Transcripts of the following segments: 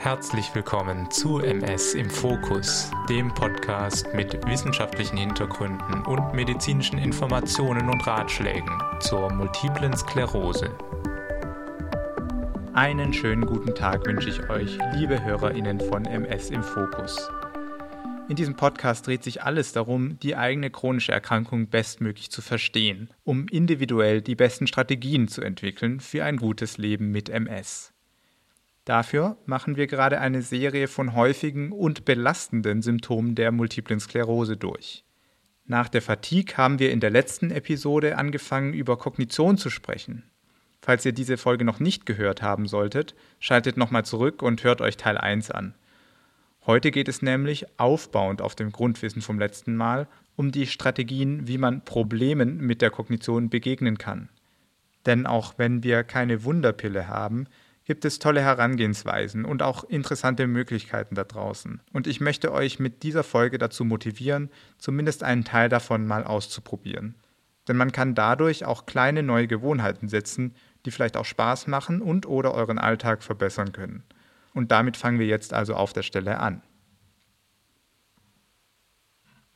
Herzlich willkommen zu MS im Fokus, dem Podcast mit wissenschaftlichen Hintergründen und medizinischen Informationen und Ratschlägen zur multiplen Sklerose. Einen schönen guten Tag wünsche ich euch, liebe Hörerinnen von MS im Fokus. In diesem Podcast dreht sich alles darum, die eigene chronische Erkrankung bestmöglich zu verstehen, um individuell die besten Strategien zu entwickeln für ein gutes Leben mit MS. Dafür machen wir gerade eine Serie von häufigen und belastenden Symptomen der multiplen Sklerose durch. Nach der Fatigue haben wir in der letzten Episode angefangen, über Kognition zu sprechen. Falls ihr diese Folge noch nicht gehört haben solltet, schaltet nochmal zurück und hört euch Teil 1 an. Heute geht es nämlich, aufbauend auf dem Grundwissen vom letzten Mal, um die Strategien, wie man Problemen mit der Kognition begegnen kann. Denn auch wenn wir keine Wunderpille haben, gibt es tolle Herangehensweisen und auch interessante Möglichkeiten da draußen. Und ich möchte euch mit dieser Folge dazu motivieren, zumindest einen Teil davon mal auszuprobieren. Denn man kann dadurch auch kleine neue Gewohnheiten setzen, die vielleicht auch Spaß machen und oder euren Alltag verbessern können. Und damit fangen wir jetzt also auf der Stelle an.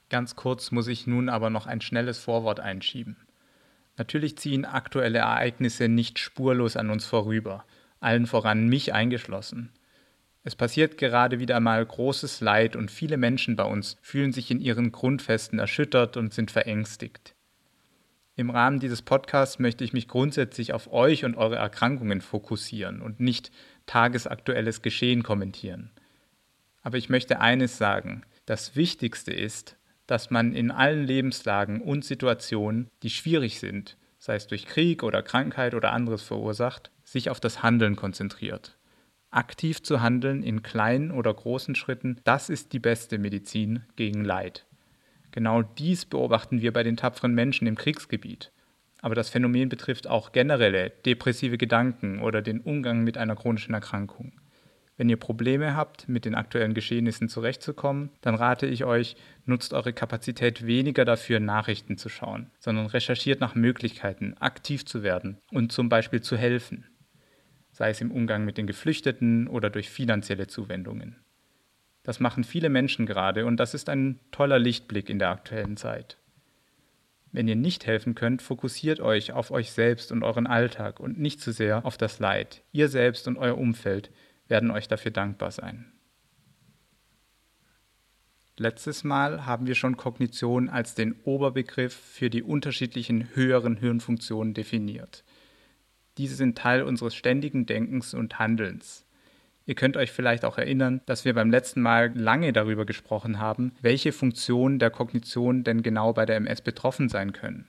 Ganz kurz muss ich nun aber noch ein schnelles Vorwort einschieben. Natürlich ziehen aktuelle Ereignisse nicht spurlos an uns vorüber allen voran mich eingeschlossen. Es passiert gerade wieder einmal großes Leid und viele Menschen bei uns fühlen sich in ihren Grundfesten erschüttert und sind verängstigt. Im Rahmen dieses Podcasts möchte ich mich grundsätzlich auf euch und eure Erkrankungen fokussieren und nicht tagesaktuelles Geschehen kommentieren. Aber ich möchte eines sagen, das Wichtigste ist, dass man in allen Lebenslagen und Situationen, die schwierig sind, sei es durch Krieg oder Krankheit oder anderes verursacht, sich auf das Handeln konzentriert. Aktiv zu handeln in kleinen oder großen Schritten, das ist die beste Medizin gegen Leid. Genau dies beobachten wir bei den tapferen Menschen im Kriegsgebiet. Aber das Phänomen betrifft auch generelle depressive Gedanken oder den Umgang mit einer chronischen Erkrankung. Wenn ihr Probleme habt, mit den aktuellen Geschehnissen zurechtzukommen, dann rate ich euch, nutzt eure Kapazität weniger dafür, Nachrichten zu schauen, sondern recherchiert nach Möglichkeiten, aktiv zu werden und zum Beispiel zu helfen sei es im Umgang mit den Geflüchteten oder durch finanzielle Zuwendungen. Das machen viele Menschen gerade und das ist ein toller Lichtblick in der aktuellen Zeit. Wenn ihr nicht helfen könnt, fokussiert euch auf euch selbst und euren Alltag und nicht zu sehr auf das Leid. Ihr selbst und euer Umfeld werden euch dafür dankbar sein. Letztes Mal haben wir schon Kognition als den Oberbegriff für die unterschiedlichen höheren Hirnfunktionen definiert. Diese sind Teil unseres ständigen Denkens und Handelns. Ihr könnt euch vielleicht auch erinnern, dass wir beim letzten Mal lange darüber gesprochen haben, welche Funktionen der Kognition denn genau bei der MS betroffen sein können.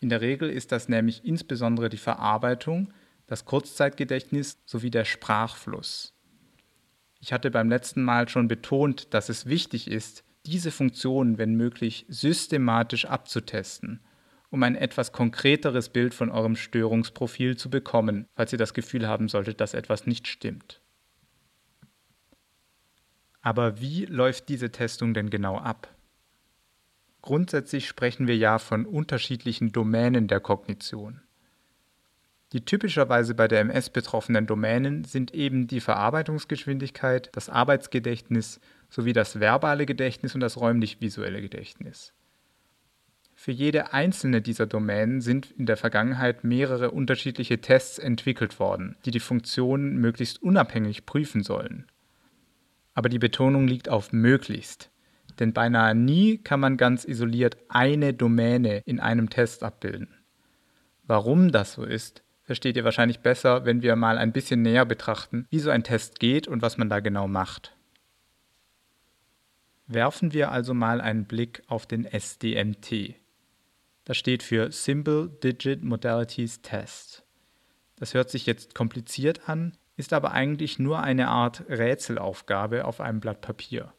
In der Regel ist das nämlich insbesondere die Verarbeitung, das Kurzzeitgedächtnis sowie der Sprachfluss. Ich hatte beim letzten Mal schon betont, dass es wichtig ist, diese Funktionen, wenn möglich, systematisch abzutesten um ein etwas konkreteres Bild von eurem Störungsprofil zu bekommen, falls ihr das Gefühl haben solltet, dass etwas nicht stimmt. Aber wie läuft diese Testung denn genau ab? Grundsätzlich sprechen wir ja von unterschiedlichen Domänen der Kognition. Die typischerweise bei der MS betroffenen Domänen sind eben die Verarbeitungsgeschwindigkeit, das Arbeitsgedächtnis sowie das verbale Gedächtnis und das räumlich-visuelle Gedächtnis. Für jede einzelne dieser Domänen sind in der Vergangenheit mehrere unterschiedliche Tests entwickelt worden, die die Funktionen möglichst unabhängig prüfen sollen. Aber die Betonung liegt auf möglichst, denn beinahe nie kann man ganz isoliert eine Domäne in einem Test abbilden. Warum das so ist, versteht ihr wahrscheinlich besser, wenn wir mal ein bisschen näher betrachten, wie so ein Test geht und was man da genau macht. Werfen wir also mal einen Blick auf den SDMT, das steht für Simple Digit Modalities Test. Das hört sich jetzt kompliziert an, ist aber eigentlich nur eine Art Rätselaufgabe auf einem Blatt Papier.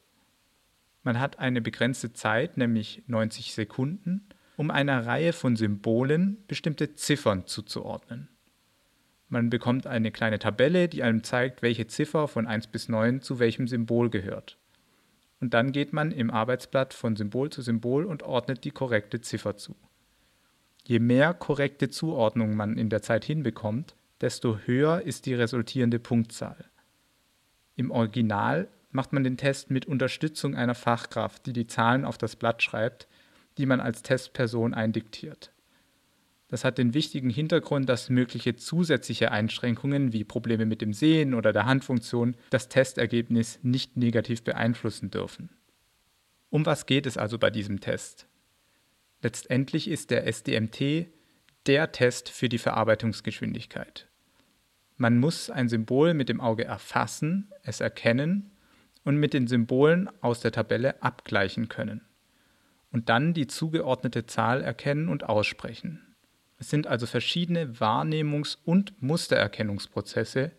Man hat eine begrenzte Zeit, nämlich 90 Sekunden, um einer Reihe von Symbolen bestimmte Ziffern zuzuordnen. Man bekommt eine kleine Tabelle, die einem zeigt, welche Ziffer von 1 bis 9 zu welchem Symbol gehört. Und dann geht man im Arbeitsblatt von Symbol zu Symbol und ordnet die korrekte Ziffer zu. Je mehr korrekte Zuordnung man in der Zeit hinbekommt, desto höher ist die resultierende Punktzahl. Im Original macht man den Test mit Unterstützung einer Fachkraft, die die Zahlen auf das Blatt schreibt, die man als Testperson eindiktiert. Das hat den wichtigen Hintergrund, dass mögliche zusätzliche Einschränkungen wie Probleme mit dem Sehen oder der Handfunktion das Testergebnis nicht negativ beeinflussen dürfen. Um was geht es also bei diesem Test? Letztendlich ist der SDMT der Test für die Verarbeitungsgeschwindigkeit. Man muss ein Symbol mit dem Auge erfassen, es erkennen und mit den Symbolen aus der Tabelle abgleichen können und dann die zugeordnete Zahl erkennen und aussprechen. Es sind also verschiedene Wahrnehmungs- und Mustererkennungsprozesse,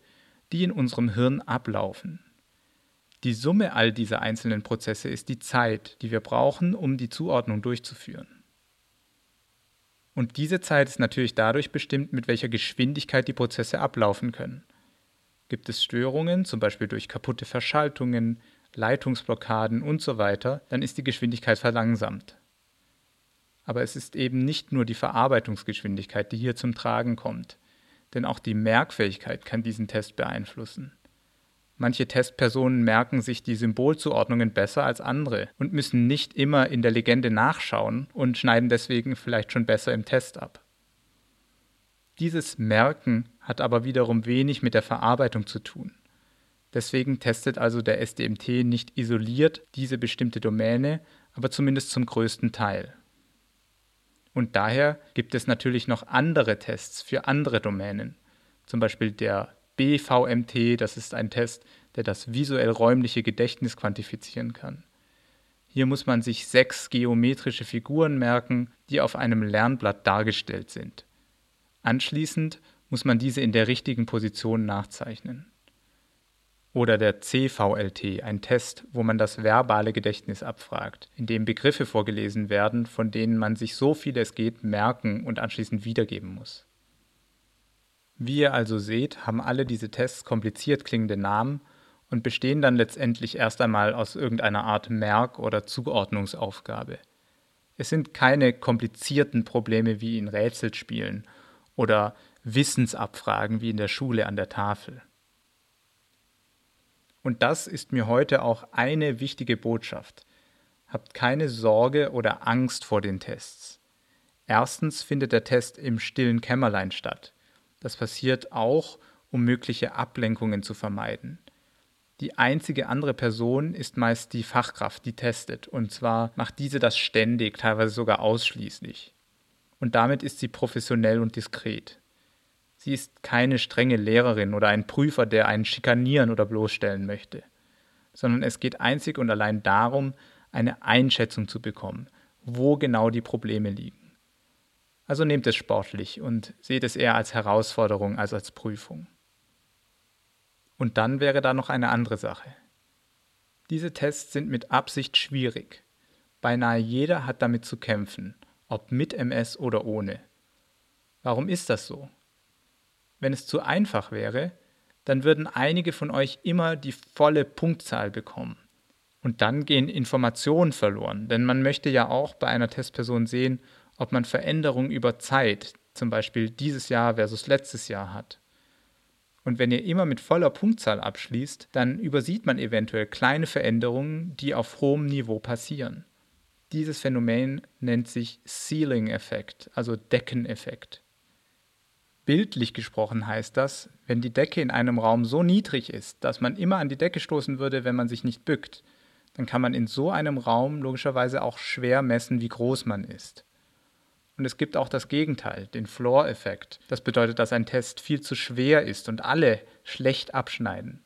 die in unserem Hirn ablaufen. Die Summe all dieser einzelnen Prozesse ist die Zeit, die wir brauchen, um die Zuordnung durchzuführen. Und diese Zeit ist natürlich dadurch bestimmt, mit welcher Geschwindigkeit die Prozesse ablaufen können. Gibt es Störungen, zum Beispiel durch kaputte Verschaltungen, Leitungsblockaden und so weiter, dann ist die Geschwindigkeit verlangsamt. Aber es ist eben nicht nur die Verarbeitungsgeschwindigkeit, die hier zum Tragen kommt, denn auch die Merkfähigkeit kann diesen Test beeinflussen. Manche Testpersonen merken sich die Symbolzuordnungen besser als andere und müssen nicht immer in der Legende nachschauen und schneiden deswegen vielleicht schon besser im Test ab. Dieses Merken hat aber wiederum wenig mit der Verarbeitung zu tun. Deswegen testet also der SDMT nicht isoliert diese bestimmte Domäne, aber zumindest zum größten Teil. Und daher gibt es natürlich noch andere Tests für andere Domänen, zum Beispiel der BVMT, das ist ein Test, der das visuell-räumliche Gedächtnis quantifizieren kann. Hier muss man sich sechs geometrische Figuren merken, die auf einem Lernblatt dargestellt sind. Anschließend muss man diese in der richtigen Position nachzeichnen. Oder der CVLT, ein Test, wo man das verbale Gedächtnis abfragt, in dem Begriffe vorgelesen werden, von denen man sich so viel es geht merken und anschließend wiedergeben muss. Wie ihr also seht, haben alle diese Tests kompliziert klingende Namen und bestehen dann letztendlich erst einmal aus irgendeiner Art Merk- oder Zuordnungsaufgabe. Es sind keine komplizierten Probleme wie in Rätselspielen oder Wissensabfragen wie in der Schule an der Tafel. Und das ist mir heute auch eine wichtige Botschaft. Habt keine Sorge oder Angst vor den Tests. Erstens findet der Test im stillen Kämmerlein statt. Das passiert auch, um mögliche Ablenkungen zu vermeiden. Die einzige andere Person ist meist die Fachkraft, die testet, und zwar macht diese das ständig, teilweise sogar ausschließlich. Und damit ist sie professionell und diskret. Sie ist keine strenge Lehrerin oder ein Prüfer, der einen schikanieren oder bloßstellen möchte, sondern es geht einzig und allein darum, eine Einschätzung zu bekommen, wo genau die Probleme liegen. Also nehmt es sportlich und seht es eher als Herausforderung als als Prüfung. Und dann wäre da noch eine andere Sache. Diese Tests sind mit Absicht schwierig. Beinahe jeder hat damit zu kämpfen, ob mit MS oder ohne. Warum ist das so? Wenn es zu einfach wäre, dann würden einige von euch immer die volle Punktzahl bekommen. Und dann gehen Informationen verloren, denn man möchte ja auch bei einer Testperson sehen, ob man Veränderungen über Zeit, zum Beispiel dieses Jahr versus letztes Jahr hat. Und wenn ihr immer mit voller Punktzahl abschließt, dann übersieht man eventuell kleine Veränderungen, die auf hohem Niveau passieren. Dieses Phänomen nennt sich Ceiling-Effekt, also Deckeneffekt. Bildlich gesprochen heißt das, wenn die Decke in einem Raum so niedrig ist, dass man immer an die Decke stoßen würde, wenn man sich nicht bückt, dann kann man in so einem Raum logischerweise auch schwer messen, wie groß man ist. Und es gibt auch das Gegenteil, den Floor-Effekt. Das bedeutet, dass ein Test viel zu schwer ist und alle schlecht abschneiden.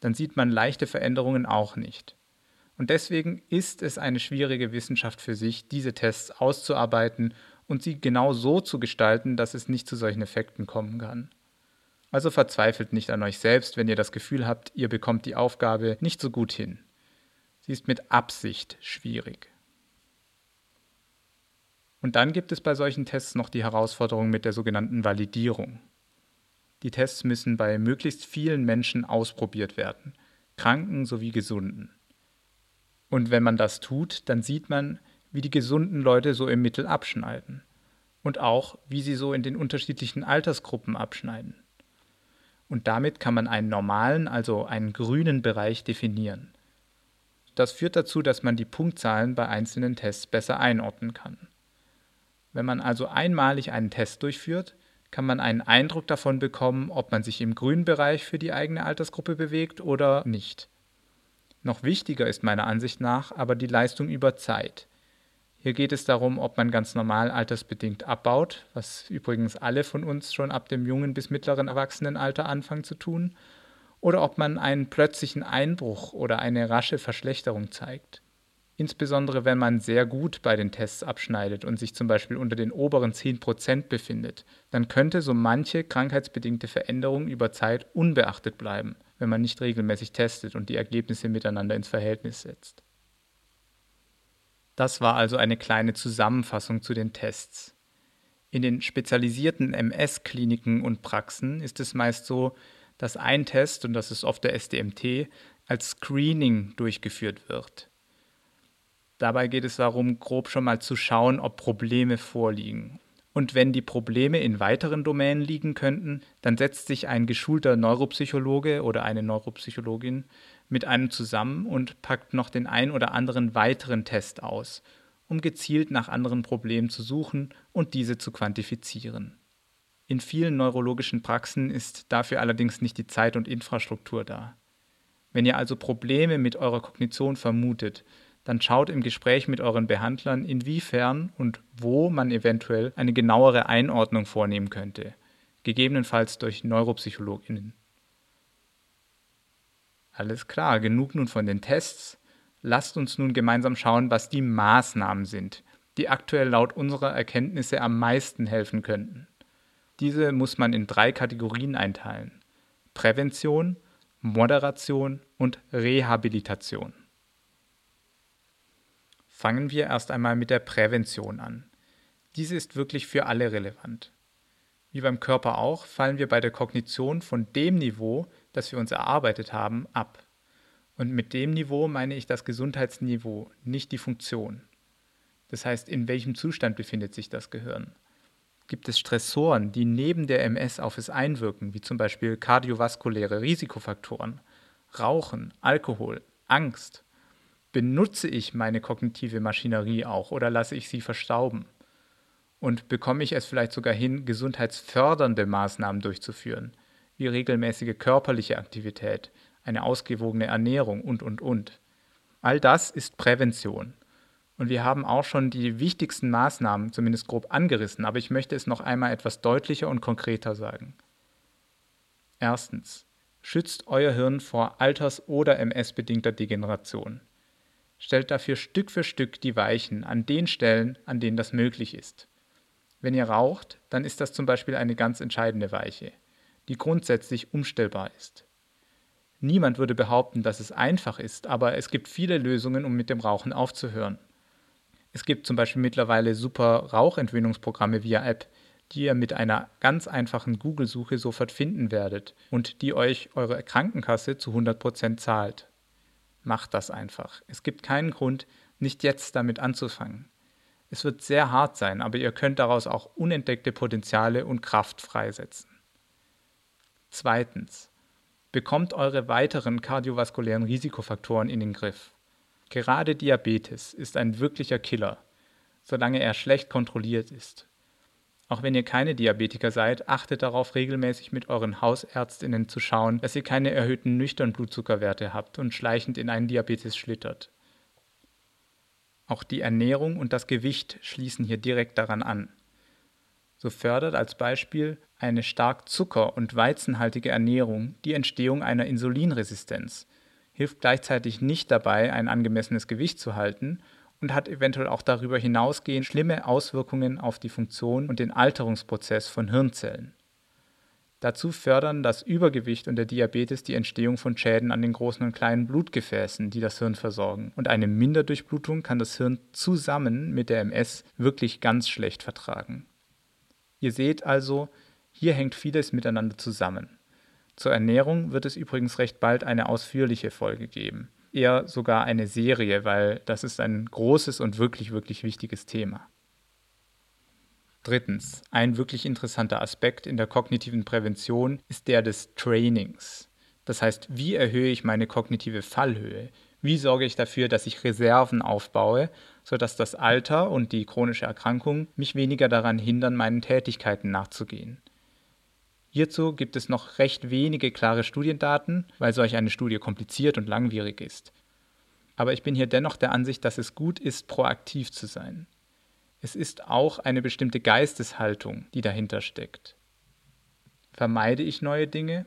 Dann sieht man leichte Veränderungen auch nicht. Und deswegen ist es eine schwierige Wissenschaft für sich, diese Tests auszuarbeiten und sie genau so zu gestalten, dass es nicht zu solchen Effekten kommen kann. Also verzweifelt nicht an euch selbst, wenn ihr das Gefühl habt, ihr bekommt die Aufgabe nicht so gut hin. Sie ist mit Absicht schwierig. Und dann gibt es bei solchen Tests noch die Herausforderung mit der sogenannten Validierung. Die Tests müssen bei möglichst vielen Menschen ausprobiert werden, Kranken sowie Gesunden. Und wenn man das tut, dann sieht man, wie die gesunden Leute so im Mittel abschneiden. Und auch, wie sie so in den unterschiedlichen Altersgruppen abschneiden. Und damit kann man einen normalen, also einen grünen Bereich definieren. Das führt dazu, dass man die Punktzahlen bei einzelnen Tests besser einordnen kann. Wenn man also einmalig einen Test durchführt, kann man einen Eindruck davon bekommen, ob man sich im grünen Bereich für die eigene Altersgruppe bewegt oder nicht. Noch wichtiger ist meiner Ansicht nach aber die Leistung über Zeit. Hier geht es darum, ob man ganz normal altersbedingt abbaut, was übrigens alle von uns schon ab dem jungen bis mittleren Erwachsenenalter anfangen zu tun, oder ob man einen plötzlichen Einbruch oder eine rasche Verschlechterung zeigt. Insbesondere wenn man sehr gut bei den Tests abschneidet und sich zum Beispiel unter den oberen 10% befindet, dann könnte so manche krankheitsbedingte Veränderung über Zeit unbeachtet bleiben, wenn man nicht regelmäßig testet und die Ergebnisse miteinander ins Verhältnis setzt. Das war also eine kleine Zusammenfassung zu den Tests. In den spezialisierten MS-Kliniken und Praxen ist es meist so, dass ein Test, und das ist oft der SDMT, als Screening durchgeführt wird. Dabei geht es darum, grob schon mal zu schauen, ob Probleme vorliegen. Und wenn die Probleme in weiteren Domänen liegen könnten, dann setzt sich ein geschulter Neuropsychologe oder eine Neuropsychologin mit einem zusammen und packt noch den ein oder anderen weiteren Test aus, um gezielt nach anderen Problemen zu suchen und diese zu quantifizieren. In vielen neurologischen Praxen ist dafür allerdings nicht die Zeit und Infrastruktur da. Wenn ihr also Probleme mit eurer Kognition vermutet, dann schaut im Gespräch mit euren Behandlern, inwiefern und wo man eventuell eine genauere Einordnung vornehmen könnte, gegebenenfalls durch Neuropsychologinnen. Alles klar, genug nun von den Tests. Lasst uns nun gemeinsam schauen, was die Maßnahmen sind, die aktuell laut unserer Erkenntnisse am meisten helfen könnten. Diese muss man in drei Kategorien einteilen. Prävention, Moderation und Rehabilitation. Fangen wir erst einmal mit der Prävention an. Diese ist wirklich für alle relevant. Wie beim Körper auch, fallen wir bei der Kognition von dem Niveau, das wir uns erarbeitet haben, ab. Und mit dem Niveau meine ich das Gesundheitsniveau, nicht die Funktion. Das heißt, in welchem Zustand befindet sich das Gehirn? Gibt es Stressoren, die neben der MS auf es einwirken, wie zum Beispiel kardiovaskuläre Risikofaktoren, Rauchen, Alkohol, Angst, benutze ich meine kognitive Maschinerie auch oder lasse ich sie verstauben? Und bekomme ich es vielleicht sogar hin, gesundheitsfördernde Maßnahmen durchzuführen, wie regelmäßige körperliche Aktivität, eine ausgewogene Ernährung und, und, und. All das ist Prävention. Und wir haben auch schon die wichtigsten Maßnahmen zumindest grob angerissen, aber ich möchte es noch einmal etwas deutlicher und konkreter sagen. Erstens. Schützt euer Hirn vor alters- oder MS-bedingter Degeneration stellt dafür Stück für Stück die Weichen an den Stellen, an denen das möglich ist. Wenn ihr raucht, dann ist das zum Beispiel eine ganz entscheidende Weiche, die grundsätzlich umstellbar ist. Niemand würde behaupten, dass es einfach ist, aber es gibt viele Lösungen, um mit dem Rauchen aufzuhören. Es gibt zum Beispiel mittlerweile super Rauchentwöhnungsprogramme via App, die ihr mit einer ganz einfachen Google-Suche sofort finden werdet und die euch eure Krankenkasse zu 100% zahlt. Macht das einfach. Es gibt keinen Grund, nicht jetzt damit anzufangen. Es wird sehr hart sein, aber ihr könnt daraus auch unentdeckte Potenziale und Kraft freisetzen. Zweitens. Bekommt eure weiteren kardiovaskulären Risikofaktoren in den Griff. Gerade Diabetes ist ein wirklicher Killer, solange er schlecht kontrolliert ist. Auch wenn ihr keine Diabetiker seid, achtet darauf, regelmäßig mit euren Hausärztinnen zu schauen, dass ihr keine erhöhten nüchtern Blutzuckerwerte habt und schleichend in einen Diabetes schlittert. Auch die Ernährung und das Gewicht schließen hier direkt daran an. So fördert als Beispiel eine stark zucker- und weizenhaltige Ernährung die Entstehung einer Insulinresistenz, hilft gleichzeitig nicht dabei, ein angemessenes Gewicht zu halten und hat eventuell auch darüber hinausgehend schlimme Auswirkungen auf die Funktion und den Alterungsprozess von Hirnzellen. Dazu fördern das Übergewicht und der Diabetes die Entstehung von Schäden an den großen und kleinen Blutgefäßen, die das Hirn versorgen. Und eine Minderdurchblutung kann das Hirn zusammen mit der MS wirklich ganz schlecht vertragen. Ihr seht also, hier hängt vieles miteinander zusammen. Zur Ernährung wird es übrigens recht bald eine ausführliche Folge geben eher sogar eine Serie, weil das ist ein großes und wirklich, wirklich wichtiges Thema. Drittens, ein wirklich interessanter Aspekt in der kognitiven Prävention ist der des Trainings. Das heißt, wie erhöhe ich meine kognitive Fallhöhe? Wie sorge ich dafür, dass ich Reserven aufbaue, sodass das Alter und die chronische Erkrankung mich weniger daran hindern, meinen Tätigkeiten nachzugehen? Hierzu gibt es noch recht wenige klare Studiendaten, weil solch eine Studie kompliziert und langwierig ist. Aber ich bin hier dennoch der Ansicht, dass es gut ist, proaktiv zu sein. Es ist auch eine bestimmte Geisteshaltung, die dahinter steckt. Vermeide ich neue Dinge?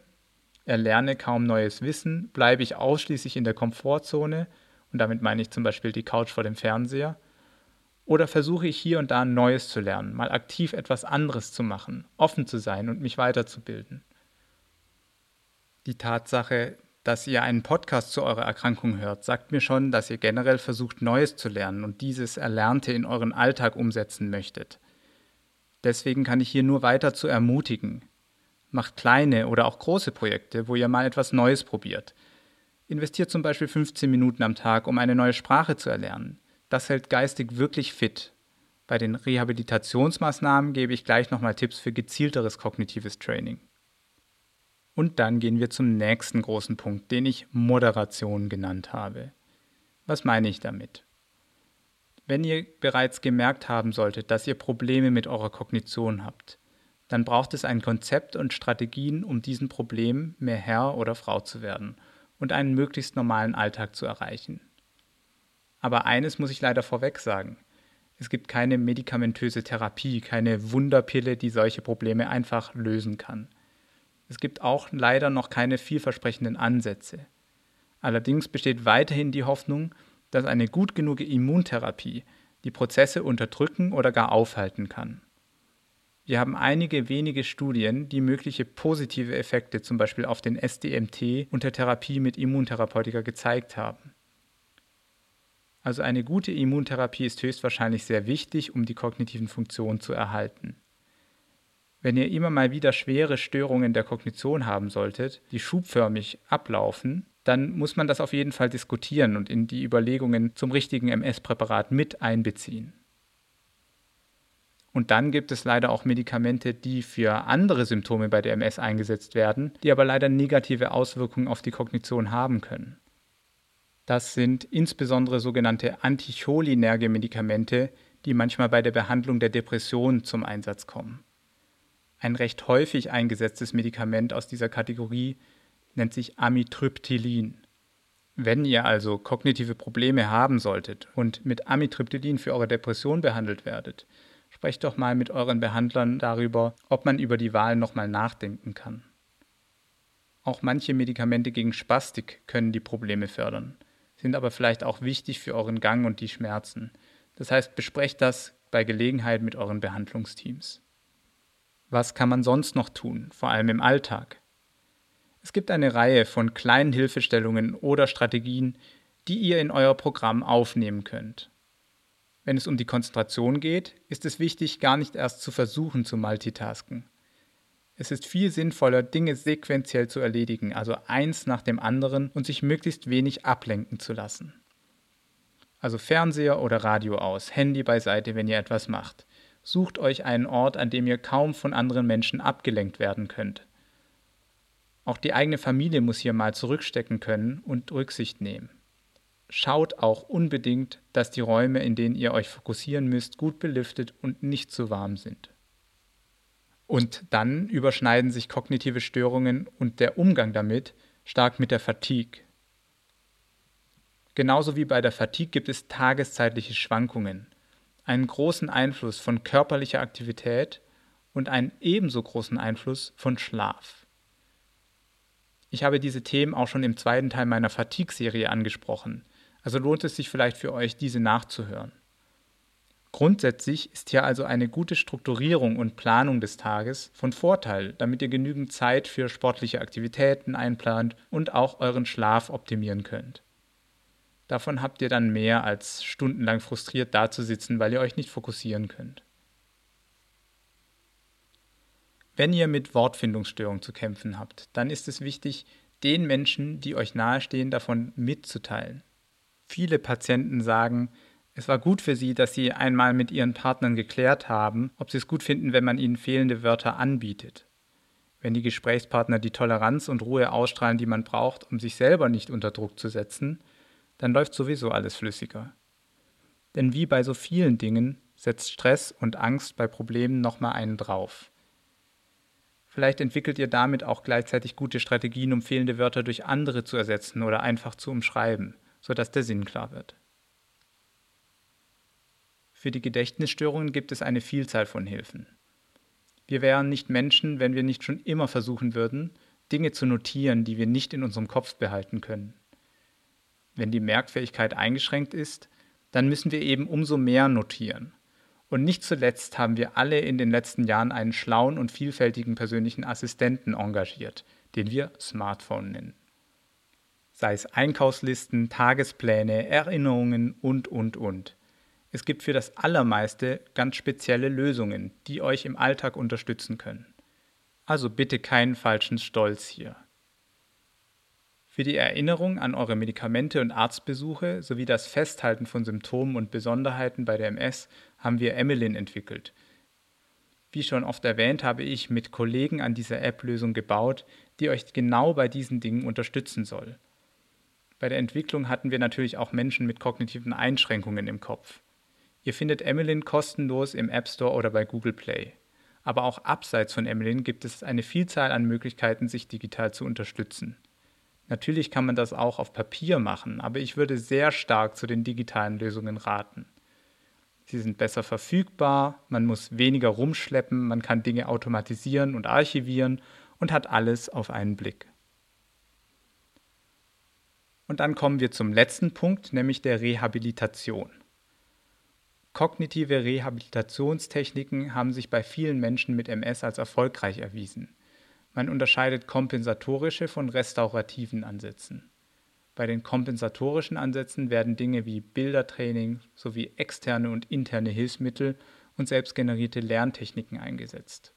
Erlerne kaum neues Wissen? Bleibe ich ausschließlich in der Komfortzone? Und damit meine ich zum Beispiel die Couch vor dem Fernseher. Oder versuche ich hier und da Neues zu lernen, mal aktiv etwas anderes zu machen, offen zu sein und mich weiterzubilden? Die Tatsache, dass ihr einen Podcast zu eurer Erkrankung hört, sagt mir schon, dass ihr generell versucht, Neues zu lernen und dieses Erlernte in euren Alltag umsetzen möchtet. Deswegen kann ich hier nur weiter zu ermutigen. Macht kleine oder auch große Projekte, wo ihr mal etwas Neues probiert. Investiert zum Beispiel 15 Minuten am Tag, um eine neue Sprache zu erlernen. Das hält geistig wirklich fit. Bei den Rehabilitationsmaßnahmen gebe ich gleich nochmal Tipps für gezielteres kognitives Training. Und dann gehen wir zum nächsten großen Punkt, den ich Moderation genannt habe. Was meine ich damit? Wenn ihr bereits gemerkt haben solltet, dass ihr Probleme mit eurer Kognition habt, dann braucht es ein Konzept und Strategien, um diesen Problemen mehr Herr oder Frau zu werden und einen möglichst normalen Alltag zu erreichen. Aber eines muss ich leider vorweg sagen. Es gibt keine medikamentöse Therapie, keine Wunderpille, die solche Probleme einfach lösen kann. Es gibt auch leider noch keine vielversprechenden Ansätze. Allerdings besteht weiterhin die Hoffnung, dass eine gut genug Immuntherapie die Prozesse unterdrücken oder gar aufhalten kann. Wir haben einige wenige Studien, die mögliche positive Effekte zum Beispiel auf den SDMT unter Therapie mit Immuntherapeutika gezeigt haben. Also eine gute Immuntherapie ist höchstwahrscheinlich sehr wichtig, um die kognitiven Funktionen zu erhalten. Wenn ihr immer mal wieder schwere Störungen der Kognition haben solltet, die schubförmig ablaufen, dann muss man das auf jeden Fall diskutieren und in die Überlegungen zum richtigen MS-Präparat mit einbeziehen. Und dann gibt es leider auch Medikamente, die für andere Symptome bei der MS eingesetzt werden, die aber leider negative Auswirkungen auf die Kognition haben können. Das sind insbesondere sogenannte anticholinerge Medikamente, die manchmal bei der Behandlung der Depression zum Einsatz kommen. Ein recht häufig eingesetztes Medikament aus dieser Kategorie nennt sich Amitriptylin. Wenn ihr also kognitive Probleme haben solltet und mit Amitriptylin für eure Depression behandelt werdet, sprecht doch mal mit euren Behandlern darüber, ob man über die Wahl nochmal nachdenken kann. Auch manche Medikamente gegen Spastik können die Probleme fördern, sind aber vielleicht auch wichtig für euren Gang und die Schmerzen. Das heißt, besprecht das bei Gelegenheit mit euren Behandlungsteams. Was kann man sonst noch tun, vor allem im Alltag? Es gibt eine Reihe von kleinen Hilfestellungen oder Strategien, die ihr in euer Programm aufnehmen könnt. Wenn es um die Konzentration geht, ist es wichtig, gar nicht erst zu versuchen zu multitasken. Es ist viel sinnvoller, Dinge sequenziell zu erledigen, also eins nach dem anderen und sich möglichst wenig ablenken zu lassen. Also Fernseher oder Radio aus, Handy beiseite, wenn ihr etwas macht. Sucht euch einen Ort, an dem ihr kaum von anderen Menschen abgelenkt werden könnt. Auch die eigene Familie muss hier mal zurückstecken können und Rücksicht nehmen. Schaut auch unbedingt, dass die Räume, in denen ihr euch fokussieren müsst, gut belüftet und nicht zu warm sind. Und dann überschneiden sich kognitive Störungen und der Umgang damit stark mit der Fatigue. Genauso wie bei der Fatigue gibt es tageszeitliche Schwankungen einen großen Einfluss von körperlicher Aktivität und einen ebenso großen Einfluss von Schlaf. Ich habe diese Themen auch schon im zweiten Teil meiner Fatigue-Serie angesprochen, also lohnt es sich vielleicht für euch, diese nachzuhören. Grundsätzlich ist hier also eine gute Strukturierung und Planung des Tages von Vorteil, damit ihr genügend Zeit für sportliche Aktivitäten einplant und auch euren Schlaf optimieren könnt. Davon habt ihr dann mehr, als stundenlang frustriert dazusitzen, weil ihr euch nicht fokussieren könnt. Wenn ihr mit Wortfindungsstörungen zu kämpfen habt, dann ist es wichtig, den Menschen, die euch nahestehen, davon mitzuteilen. Viele Patienten sagen, Es war gut für sie, dass sie einmal mit ihren Partnern geklärt haben, ob sie es gut finden, wenn man ihnen fehlende Wörter anbietet. Wenn die Gesprächspartner die Toleranz und Ruhe ausstrahlen, die man braucht, um sich selber nicht unter Druck zu setzen, dann läuft sowieso alles flüssiger. Denn wie bei so vielen Dingen setzt Stress und Angst bei Problemen nochmal einen drauf. Vielleicht entwickelt ihr damit auch gleichzeitig gute Strategien, um fehlende Wörter durch andere zu ersetzen oder einfach zu umschreiben, sodass der Sinn klar wird. Für die Gedächtnisstörungen gibt es eine Vielzahl von Hilfen. Wir wären nicht Menschen, wenn wir nicht schon immer versuchen würden, Dinge zu notieren, die wir nicht in unserem Kopf behalten können. Wenn die Merkfähigkeit eingeschränkt ist, dann müssen wir eben umso mehr notieren. Und nicht zuletzt haben wir alle in den letzten Jahren einen schlauen und vielfältigen persönlichen Assistenten engagiert, den wir Smartphone nennen. Sei es Einkaufslisten, Tagespläne, Erinnerungen und, und, und. Es gibt für das Allermeiste ganz spezielle Lösungen, die euch im Alltag unterstützen können. Also bitte keinen falschen Stolz hier. Für die Erinnerung an eure Medikamente und Arztbesuche sowie das Festhalten von Symptomen und Besonderheiten bei der MS haben wir Emmeline entwickelt. Wie schon oft erwähnt, habe ich mit Kollegen an dieser App-Lösung gebaut, die euch genau bei diesen Dingen unterstützen soll. Bei der Entwicklung hatten wir natürlich auch Menschen mit kognitiven Einschränkungen im Kopf. Ihr findet Emmeline kostenlos im App Store oder bei Google Play. Aber auch abseits von Emmeline gibt es eine Vielzahl an Möglichkeiten, sich digital zu unterstützen. Natürlich kann man das auch auf Papier machen, aber ich würde sehr stark zu den digitalen Lösungen raten. Sie sind besser verfügbar, man muss weniger rumschleppen, man kann Dinge automatisieren und archivieren und hat alles auf einen Blick. Und dann kommen wir zum letzten Punkt, nämlich der Rehabilitation. Kognitive Rehabilitationstechniken haben sich bei vielen Menschen mit MS als erfolgreich erwiesen. Man unterscheidet kompensatorische von restaurativen Ansätzen. Bei den kompensatorischen Ansätzen werden Dinge wie Bildertraining sowie externe und interne Hilfsmittel und selbstgenerierte Lerntechniken eingesetzt.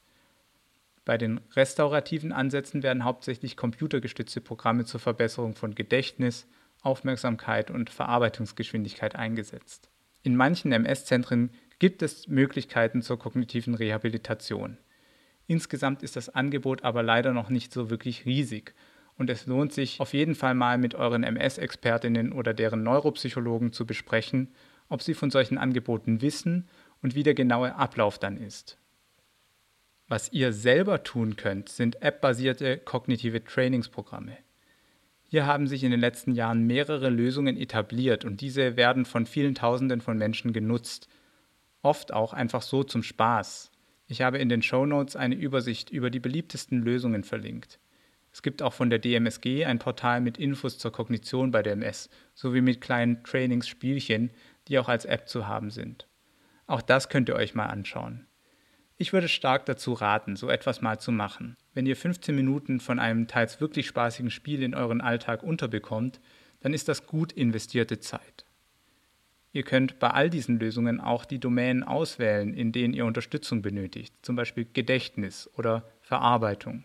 Bei den restaurativen Ansätzen werden hauptsächlich computergestützte Programme zur Verbesserung von Gedächtnis, Aufmerksamkeit und Verarbeitungsgeschwindigkeit eingesetzt. In manchen MS-Zentren gibt es Möglichkeiten zur kognitiven Rehabilitation. Insgesamt ist das Angebot aber leider noch nicht so wirklich riesig und es lohnt sich auf jeden Fall mal mit euren MS-Expertinnen oder deren Neuropsychologen zu besprechen, ob sie von solchen Angeboten wissen und wie der genaue Ablauf dann ist. Was ihr selber tun könnt, sind app-basierte kognitive Trainingsprogramme. Hier haben sich in den letzten Jahren mehrere Lösungen etabliert und diese werden von vielen Tausenden von Menschen genutzt. Oft auch einfach so zum Spaß. Ich habe in den Show Notes eine Übersicht über die beliebtesten Lösungen verlinkt. Es gibt auch von der DMSG ein Portal mit Infos zur Kognition bei der MS sowie mit kleinen Trainingsspielchen, die auch als App zu haben sind. Auch das könnt ihr euch mal anschauen. Ich würde stark dazu raten, so etwas mal zu machen. Wenn ihr 15 Minuten von einem teils wirklich spaßigen Spiel in euren Alltag unterbekommt, dann ist das gut investierte Zeit. Ihr könnt bei all diesen Lösungen auch die Domänen auswählen, in denen ihr Unterstützung benötigt, zum Beispiel Gedächtnis oder Verarbeitung.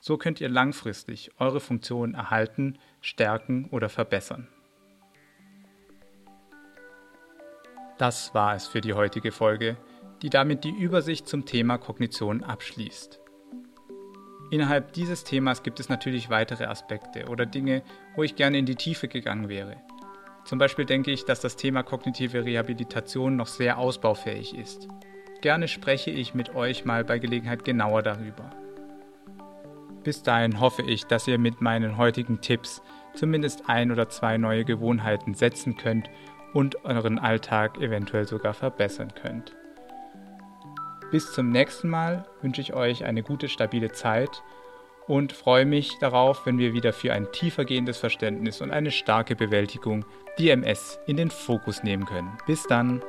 So könnt ihr langfristig eure Funktion erhalten, stärken oder verbessern. Das war es für die heutige Folge, die damit die Übersicht zum Thema Kognition abschließt. Innerhalb dieses Themas gibt es natürlich weitere Aspekte oder Dinge, wo ich gerne in die Tiefe gegangen wäre. Zum Beispiel denke ich, dass das Thema kognitive Rehabilitation noch sehr ausbaufähig ist. Gerne spreche ich mit euch mal bei Gelegenheit genauer darüber. Bis dahin hoffe ich, dass ihr mit meinen heutigen Tipps zumindest ein oder zwei neue Gewohnheiten setzen könnt und euren Alltag eventuell sogar verbessern könnt. Bis zum nächsten Mal wünsche ich euch eine gute, stabile Zeit und freue mich darauf, wenn wir wieder für ein tiefergehendes Verständnis und eine starke Bewältigung die MS in den Fokus nehmen können. Bis dann!